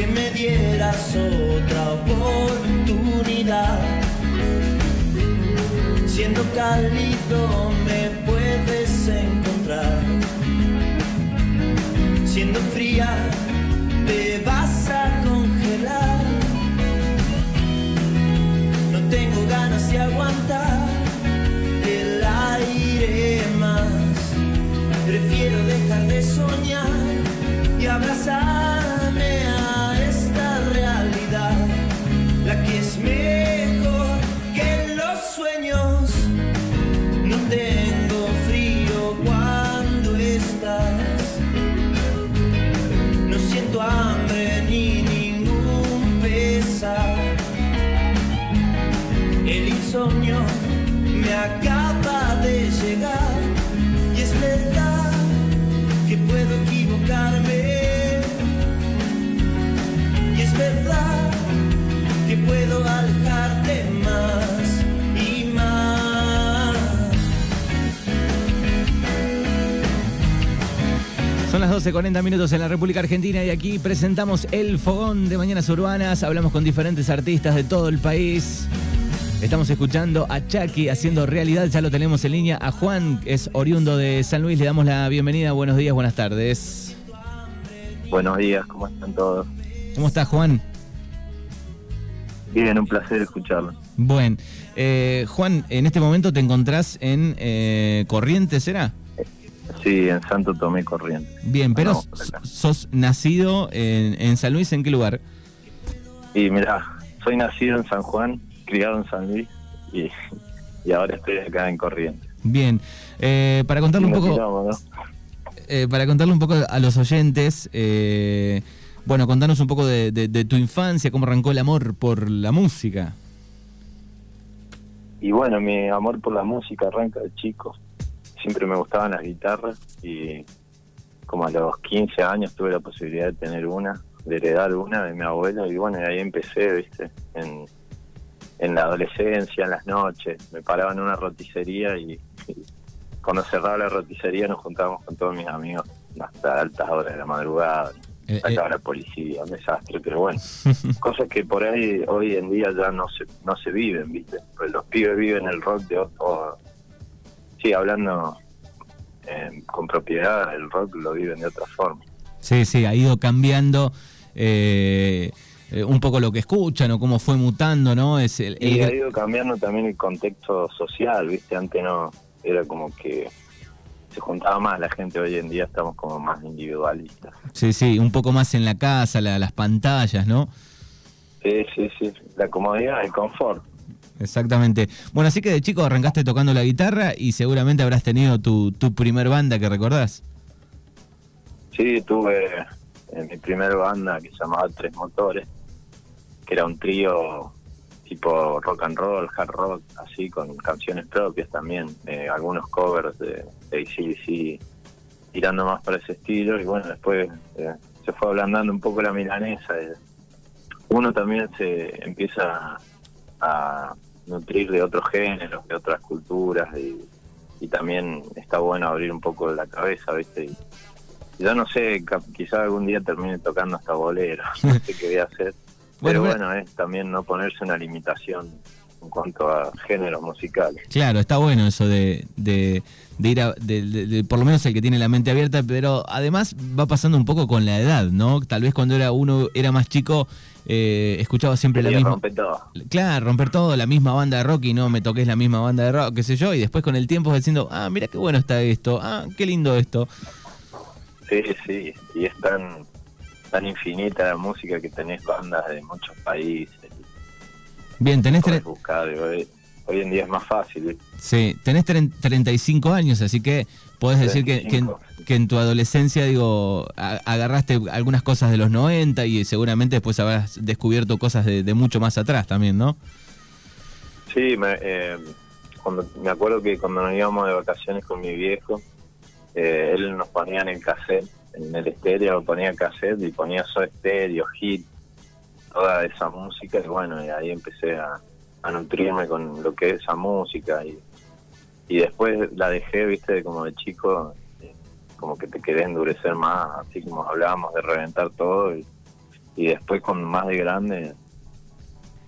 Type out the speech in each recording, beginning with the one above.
que me dieras otra oportunidad. Siendo cálido me puedes encontrar. Siendo fría te vas a congelar. No tengo ganas de aguantar el aire más. Prefiero dejar de soñar y abrazarme Son las 12.40 minutos en la República Argentina y aquí presentamos el fogón de Mañanas Urbanas. Hablamos con diferentes artistas de todo el país. Estamos escuchando a Chucky haciendo realidad, ya lo tenemos en línea. A Juan, que es oriundo de San Luis, le damos la bienvenida. Buenos días, buenas tardes. Buenos días, ¿cómo están todos? ¿Cómo estás, Juan? Bien, un placer escucharlo. Buen. Eh, Juan, en este momento te encontrás en eh, Corrientes, ¿será? Sí, en Santo Tomé Corriente. Bien, pero No, sos nacido en, en San Luis, ¿en qué lugar? Y mira, soy nacido en San Juan, criado en San Luis y, y ahora estoy acá en Corriente. Bien. Eh, para contarle un poco. tiramos, ¿no? Eh, para contarle un poco a los oyentes, eh, bueno, contanos un poco de, de- tu infancia, cómo arrancó el amor por la música. Y bueno, mi amor por la música arranca de chico. Siempre me gustaban las guitarras y como a los 15 años tuve la posibilidad de tener una, de heredar una de mi abuelo y bueno, ahí empecé, viste, en, en la adolescencia, en las noches. Me paraba en una roticería y, cuando cerraba la roticería nos juntábamos con todos mis amigos hasta altas horas de la madrugada. Sacaba eh. la policía, un desastre, pero bueno, cosas que por ahí hoy en día ya no se no se viven, ¿viste? Pues los pibes viven el rock de otro... Sí, hablando eh, con propiedad, el rock lo viven de otra forma. Sí, sí, ha ido cambiando eh, eh, un poco lo que escuchan o cómo fue mutando, ¿no? Es el, el- Y ha ido cambiando también el contexto social, ¿viste? Antes no, era como que se juntaba más la gente, hoy en día estamos como más individualistas. sí, sí, un poco más en la casa, la- las pantallas, ¿no? Sí, sí, sí, la comodidad, el confort. Exactamente. Bueno, así que de chico arrancaste tocando la guitarra y seguramente habrás tenido tu, tu primer banda que recordás. Sí, tuve en mi primera banda que se llamaba Tres Motores, que era un trío tipo rock and roll, hard rock, así con canciones propias también, eh, algunos covers de, de AC/DC, tirando más para ese estilo y bueno, después eh, se fue ablandando un poco la milanesa. eh. Uno también se empieza a nutrir de otros géneros, de otras culturas y, también está bueno abrir un poco la cabeza, ¿viste? Y, yo no sé, cap- quizá algún día termine tocando hasta bolero, no sé qué voy a hacer. Pero bueno. bueno, es también no ponerse una limitación en cuanto a géneros musicales. Claro, está bueno eso de, de, de ir a, de, de- de- por lo menos el que tiene la mente abierta, pero además va pasando un poco con la edad, ¿no? Tal vez cuando era uno era más chico eh, escuchaba siempre la misma. romper todo. Claro, romper todo, la misma banda de rock y no me toques la misma banda de rock, qué sé yo, y después con el tiempo diciendo, ah, mira qué bueno está esto, ah, qué lindo esto. Sí, sí, y es tan, tan infinita la música que tenés bandas de muchos países. Bien, tenés, buscar, hoy, hoy en día es más fácil. ¿viste? sí, tenés tren- 35 años, así que podés decir que, que en, 35. que en tu adolescencia, digo, agarraste algunas cosas de los 90 y seguramente después habrás descubierto cosas de, de mucho más atrás también, ¿no? Sí, me, eh, cuando, me acuerdo que cuando nos íbamos de vacaciones con mi viejo, eh, él nos ponía en el cassette, en el estéreo ponía cassette y ponía su estéreo, hit, toda esa música y bueno, y ahí empecé a, nutrirme con lo que es esa música y, y después la dejé, viste, como de chico, eh, como que te quería endurecer más, así como hablábamos de reventar todo y, y después con más de grande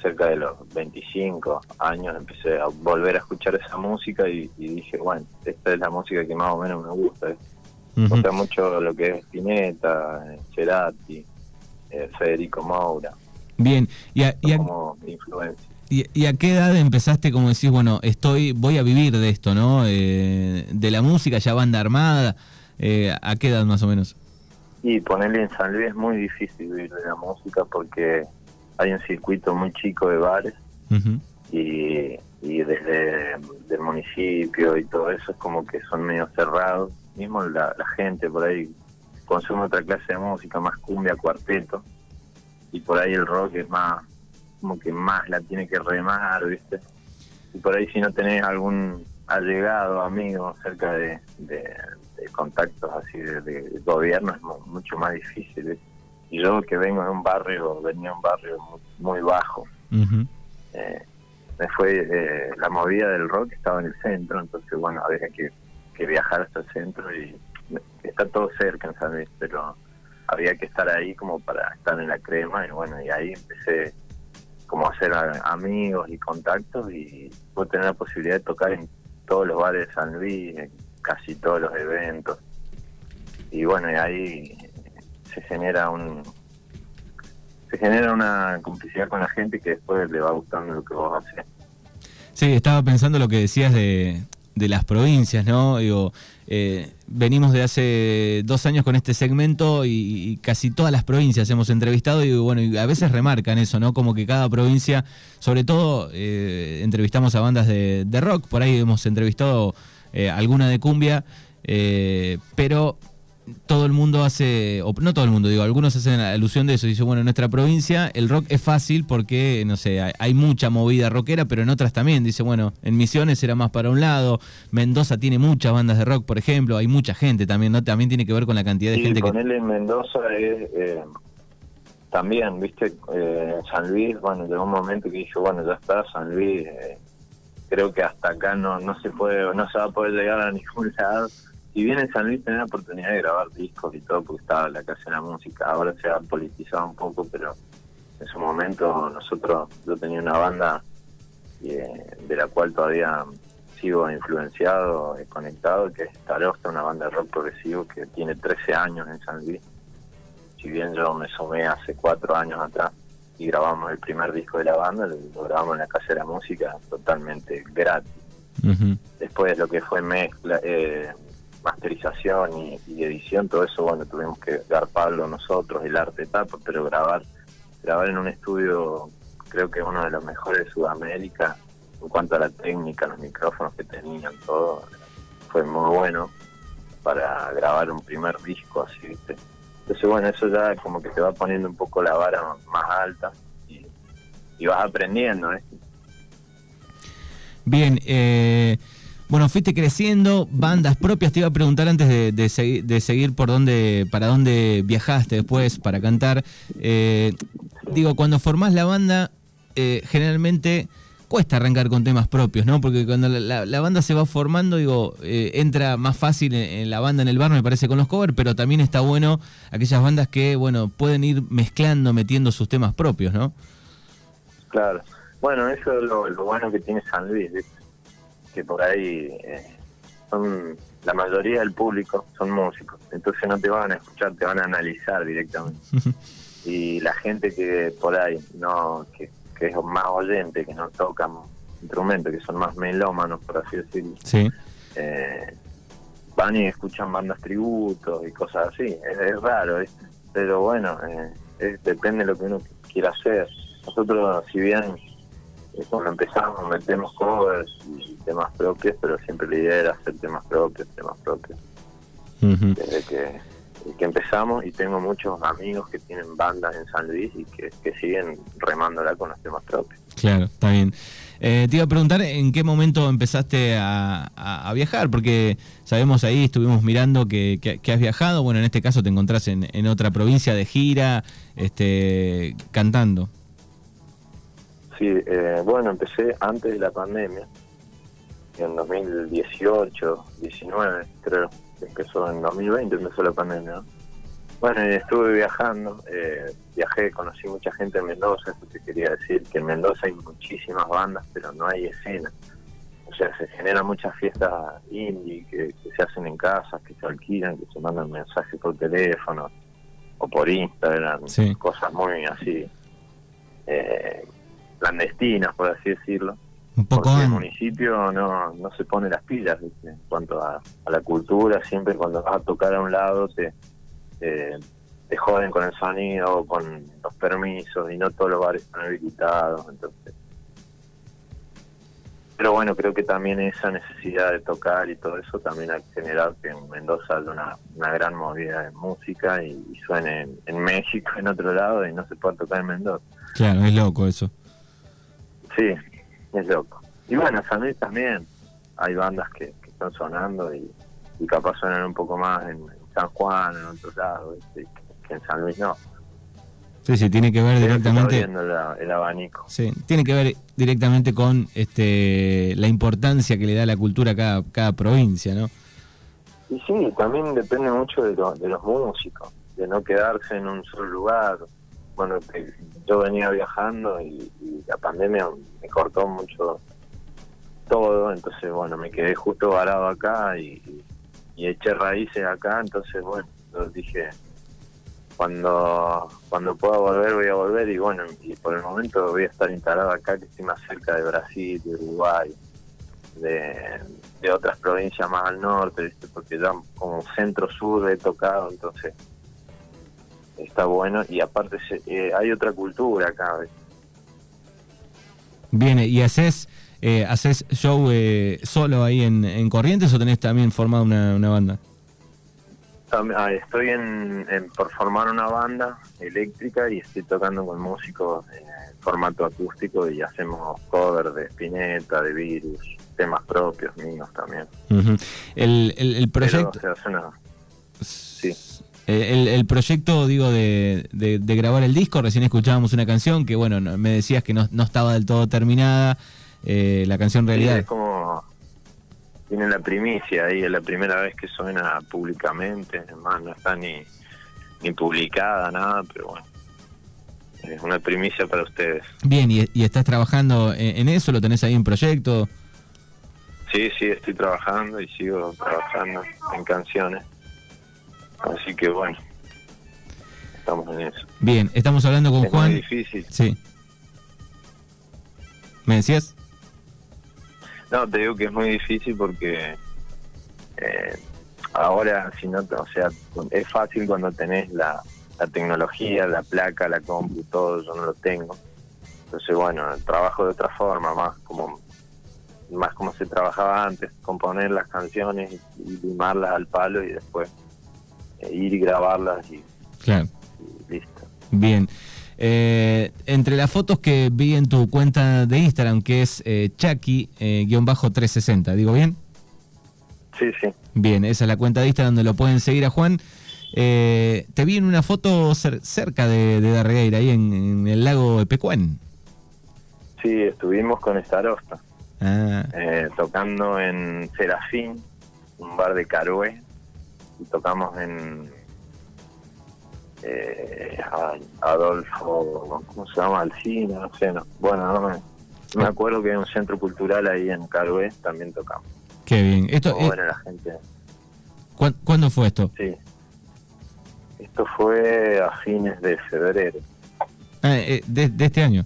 cerca de los 25 años empecé a volver a escuchar esa música y, dije, bueno, esta es la música que más o menos me gusta. Gusta mucho lo que es Spinetta, Cerati, eh, Federico Moura. Bien, y a, como influencia. Y, a qué edad empezaste, como decís, bueno, estoy, voy a vivir de esto, ¿no? Eh, de la música, ya banda armada, eh, ¿a qué edad más o menos? Y ponerle en San Luis es muy difícil vivir de la música porque hay un circuito muy chico de bares y, desde el municipio y todo eso es como que son medio cerrados. Mismo la, gente por ahí consume otra clase de música, más cumbia, cuarteto, y por ahí el rock es más, como que más la tiene que remar, ¿viste? Y por ahí si no tenés algún allegado, amigo cerca de, contactos así de, gobierno es mucho más difícil, ¿viste? y yo que vengo de un barrio, venía de un barrio muy, bajo, eh, me fue eh, la movida del rock estaba en el centro, entonces bueno, había que, viajar hasta el centro y está todo cerca en San Luis, pero había que estar ahí como para estar en la crema y bueno, y ahí empecé como a hacer amigos y contactos y pude tener la posibilidad de tocar en todos los bares de San Luis, en casi todos los eventos. Y bueno, y ahí se genera un se genera una complicidad con la gente que después le va gustando lo que vos haces. Sí, estaba pensando lo que decías de, de las provincias, ¿no? Digo, eh, venimos de hace dos años con este segmento y, casi todas las provincias hemos entrevistado y bueno, y a veces remarcan eso, ¿no? Como que cada provincia, sobre todo eh, entrevistamos a bandas de, rock, por ahí hemos entrevistado eh, alguna de cumbia, pero todo el mundo hace, o no todo el mundo, digo, algunos hacen alusión de eso. Dice, bueno, en nuestra provincia el rock es fácil porque, no sé, hay, mucha movida rockera, pero en otras también. Dice, bueno, en Misiones era más para un lado, Mendoza tiene muchas bandas de rock, por ejemplo, hay mucha gente también, ¿no? También tiene que ver con la cantidad de gente con que. él en Mendoza es. Eh, también, viste, eh, San Luis, bueno, llegó un momento que dije, bueno, ya está, San Luis, eh, creo que hasta acá no, no se puede, no se va a poder llegar a ningún lado si bien en San Luis tenía la oportunidad de grabar discos y todo, porque estaba la casa de la música, ahora se ha politizado un poco, pero en su momento nosotros, yo tenía una banda eh, de la cual todavía sigo influenciado, y conectado, que es Tarosta, una banda de rock progresivo que tiene 13 años en San Luis. Si bien yo me sumé hace cuatro años atrás y grabamos el primer disco de la banda, lo grabamos en la casa de la música totalmente gratis. Después lo que fue mezcla, eh, masterización y, edición, todo eso, bueno, tuvimos que dar palo nosotros, el arte tapa, pero grabar, grabar en un estudio creo que uno de los mejores de Sudamérica en cuanto a la técnica, los micrófonos que tenían, todo, fue muy bueno para grabar un primer disco así, ¿viste? Entonces, bueno, eso ya como que te va poniendo un poco la vara más alta y, y vas aprendiendo, ¿eh? Bien, eh, bueno, fuiste creciendo, bandas propias. Te iba a preguntar antes de, de, seguir por dónde, para dónde viajaste después para cantar. Eh, digo, cuando formás la banda, eh, generalmente cuesta arrancar con temas propios, ¿no? Porque cuando la, banda se va formando, digo, eh, entra más fácil en, la banda en el bar, me parece, con los covers, pero también está bueno aquellas bandas que, bueno, pueden ir mezclando, metiendo sus temas propios, ¿no? Claro. Bueno, eso es lo, bueno que tiene San Luis. Que por ahí eh, son la mayoría del público son músicos, entonces no te van a escuchar, te van a analizar directamente. y la gente que por ahí no que, es más oyente, que no tocan instrumentos, que son más melómanos, por así decirlo, eh, van y escuchan bandas tributos y cosas así. Es, raro, pero bueno, eh, depende de lo que uno quiera hacer. Nosotros, si bien cuando empezamos metemos covers y temas propios, pero siempre la idea era hacer temas propios, temas propios. Desde que, que, empezamos y tengo muchos amigos que tienen bandas en San Luis y que, siguen remándola con los temas propios. Claro, está bien. Eh, te iba a preguntar en qué momento empezaste a, viajar, porque sabemos ahí, estuvimos mirando que, has viajado, bueno, en este caso te encontrás en, en otra provincia de gira, este, cantando. Sí, eh, bueno, empecé antes de la pandemia, en 2018, 19, creo, empezó en 2020, empezó la pandemia. Bueno, estuve viajando, eh, viajé, conocí mucha gente en Mendoza, eso te quería decir, que en Mendoza hay muchísimas bandas, pero no hay escena. O sea, se generan muchas fiestas indie que, se hacen en casas, que se alquilan, que se mandan mensajes por teléfono o por Instagram, cosas muy así, eh, clandestinas, por así decirlo. Un poco Porque el municipio no, no se pone las pilas en cuanto a, a la cultura, siempre cuando vas a tocar a un lado te eh, te joden con el sonido, con los permisos y no todos los bares están habilitados, entonces. Pero bueno, creo que también esa necesidad de tocar y todo eso también ha generado que en Mendoza haya una, una gran movida de música y, suene en, México, en otro lado, y no se pueda tocar en Mendoza. Claro, es loco eso. Sí, es loco. Y bueno, San Luis también. Hay bandas que, están sonando y, y capaz suenan un poco más en, San Juan, en otros lados, que en San Luis no. Sí, sí, tiene que ver directamente. el abanico. Sí, tiene que ver directamente con este la importancia que le da la cultura a cada, cada provincia, ¿no? Y sí, también depende mucho de, de los músicos, de no quedarse en un solo lugar. Bueno, yo venía viajando y, la pandemia me cortó mucho todo, entonces bueno, me quedé justo varado acá y y eché raíces acá, entonces bueno, dije, cuando cuando pueda volver voy a volver y bueno, y por el momento voy a estar instalado acá que estoy más cerca de Brasil, de Uruguay, de, otras provincias más al norte, ¿viste? porque ya como centro-sur he tocado, entonces está bueno y aparte eh, hay otra cultura acá. Viene, y haces eh, ¿Haces show eh, solo ahí en, Corrientes o tenés también formado una, banda? Ah, estoy en, por formar una banda eléctrica y estoy tocando con músicos en formato acústico y hacemos covers de Spinetta, de Virus, temas propios míos también. el, el, proyecto... El, el, proyecto, digo, de, de, grabar el disco, recién escuchábamos una canción que, bueno, me decías que no, no estaba del todo terminada. Eh, la canción realidad. es como tiene la primicia ahí, es la primera vez que suena públicamente, además no está ni, ni publicada, nada, pero bueno, es una primicia para ustedes. Bien, ¿y, estás trabajando en, eso? ¿Lo tenés ahí en proyecto? Sí, sí, estoy trabajando y sigo trabajando en canciones, así que bueno, estamos en eso. Bien, estamos hablando con Juan. Muy difícil. Sí. ¿Me decías? No, te digo que es muy difícil porque eh, ahora, si no, o sea, es fácil cuando tenés la, tecnología, la placa, la compu, todo, yo no lo tengo. Entonces, bueno, trabajo de otra forma, más como más como se trabajaba antes, componer las canciones y, limarlas al palo y después ir y grabarlas y, claro. y listo. Bien. Eh, entre las fotos que vi en tu cuenta de Instagram, que es eh, Chucky-360, ¿digo bien? Sí, sí. Bien, esa es la cuenta de Instagram donde lo pueden seguir a Juan. Eh, te vi en una foto cerca de, de Darregueira, ahí en, el lago Epecuén. Sí, estuvimos con Starosta, ah. eh, tocando en Serafín, un bar de Carué, y tocamos en eh, Adolfo, ¿cómo se llama? Alcina, no sé, no. bueno, no me, acuerdo que hay un centro cultural ahí en Carué, también tocamos. Qué bien. Esto, bueno, la gente... ¿Cuándo fue esto? Sí. Esto fue a fines de febrero. Ah, eh, de, de este año.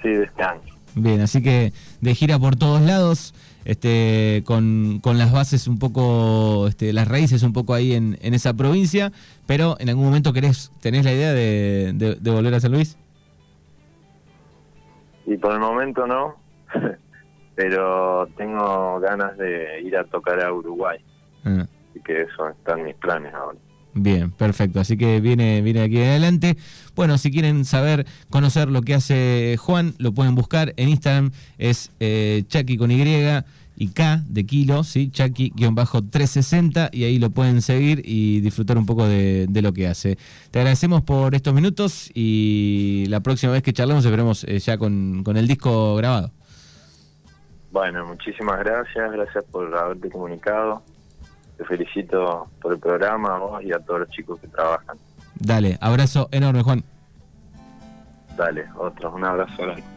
Sí, de este año. Bien, así que de gira por todos lados este, con, con las bases un poco, este, las raíces un poco ahí en, en esa provincia, pero en algún momento querés, tenés la idea de, de, volver a San Luis. Y por el momento no, pero tengo ganas de ir a tocar a Uruguay. Ah. Así que eso están mis planes ahora. Bien, perfecto. Así que viene, viene aquí adelante. Bueno, si quieren saber, conocer lo que hace Juan, lo pueden buscar en Instagram. Es eh, Chucky con Y y K de kilo, ¿sí? Chucky-360 y ahí lo pueden seguir y disfrutar un poco de, lo que hace. Te agradecemos por estos minutos y la próxima vez que charlemos esperemos eh, ya con, con el disco grabado. Bueno, muchísimas gracias, gracias por haberte comunicado. Te felicito por el programa, a vos y a todos los chicos que trabajan. Dale, abrazo enorme, Juan. Dale, otro, un abrazo grande.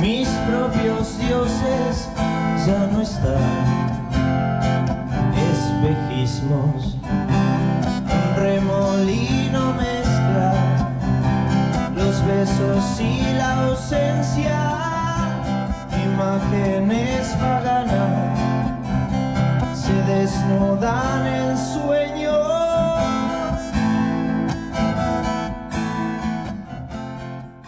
Mis propios dioses ya no están. Espejismos, un remolino mezcla los besos y la ausencia, imágenes paganas se desnudan en su